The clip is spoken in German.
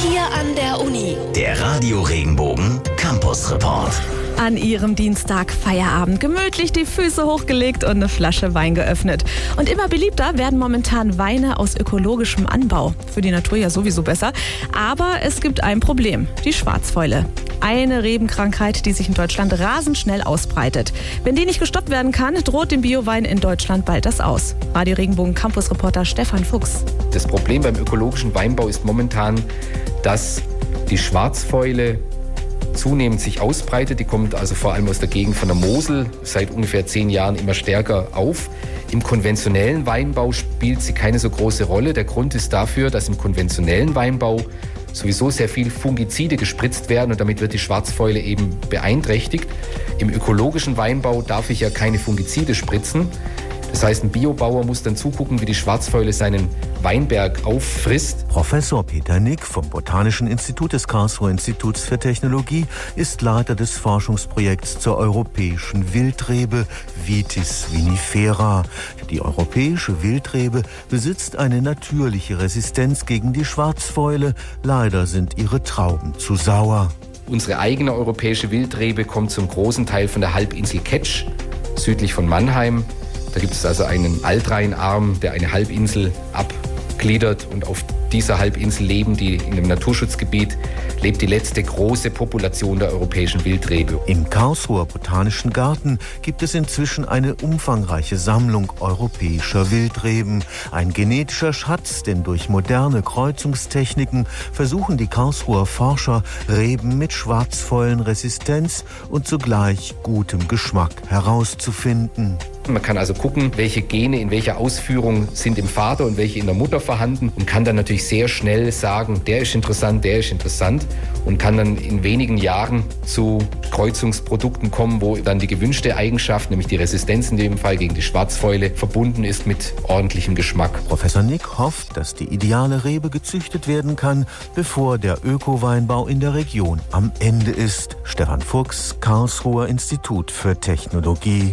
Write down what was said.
hier an der Uni. Der Radio Regenbogen Campus Report. An ihrem Dienstag Feierabend gemütlich die Füße hochgelegt und eine Flasche Wein geöffnet. Und immer beliebter werden momentan Weine aus ökologischem Anbau. Für die Natur ja sowieso besser. Aber es gibt ein Problem, die Schwarzfäule. Eine Rebenkrankheit, die sich in Deutschland rasend schnell ausbreitet. Wenn die nicht gestoppt werden kann, droht dem Biowein in Deutschland bald das aus. Radio Regenbogen Campus Reporter Stefan Fuchs. Das Problem beim ökologischen Weinbau ist momentan, dass die Schwarzfäule zunehmend sich ausbreitet. Die kommt also vor allem aus der Gegend von der Mosel seit ungefähr zehn Jahren immer stärker auf. Im konventionellen Weinbau spielt sie keine so große Rolle. Der Grund ist dafür, dass im konventionellen Weinbau sowieso sehr viel Fungizide gespritzt werden und damit wird die Schwarzfäule eben beeinträchtigt. Im ökologischen Weinbau darf ich ja keine Fungizide spritzen. Das heißt, ein Biobauer muss dann zugucken, wie die Schwarzfäule seinen Weinberg auffrisst. Professor Peter Nick vom Botanischen Institut des Karlsruher Instituts für Technologie ist Leiter des Forschungsprojekts zur europäischen Wildrebe Vitis vinifera. Die europäische Wildrebe besitzt eine natürliche Resistenz gegen die Schwarzfäule. Leider sind ihre Trauben zu sauer. Unsere eigene europäische Wildrebe kommt zum großen Teil von der Halbinsel Ketsch, südlich von Mannheim. Da gibt es also einen Altrheinarm, der eine Halbinsel abgliedert und auf dieser Halbinsel leben die in einem Naturschutzgebiet lebt die letzte große Population der europäischen Wildrebe. Im Karlsruher Botanischen Garten gibt es inzwischen eine umfangreiche Sammlung europäischer Wildreben. Ein genetischer Schatz, denn durch moderne Kreuzungstechniken versuchen die Karlsruher Forscher, Reben mit Schwarzfäulenresistenz und zugleich gutem Geschmack herauszufinden. Man kann also gucken, welche Gene in welcher Ausführung sind im Vater und welche in der Mutter vorhanden und kann dann natürlich sehr schnell sagen, der ist interessant, der ist interessant und kann dann in wenigen Jahren zu Kreuzungsprodukten kommen, wo dann die gewünschte Eigenschaft, nämlich die Resistenz in dem Fall gegen die Schwarzfäule, verbunden ist mit ordentlichem Geschmack. Professor Nick hofft, dass die ideale Rebe gezüchtet werden kann, bevor der Öko-Weinbau in der Region am Ende ist. Stefan Fuchs, Karlsruher Institut für Technologie.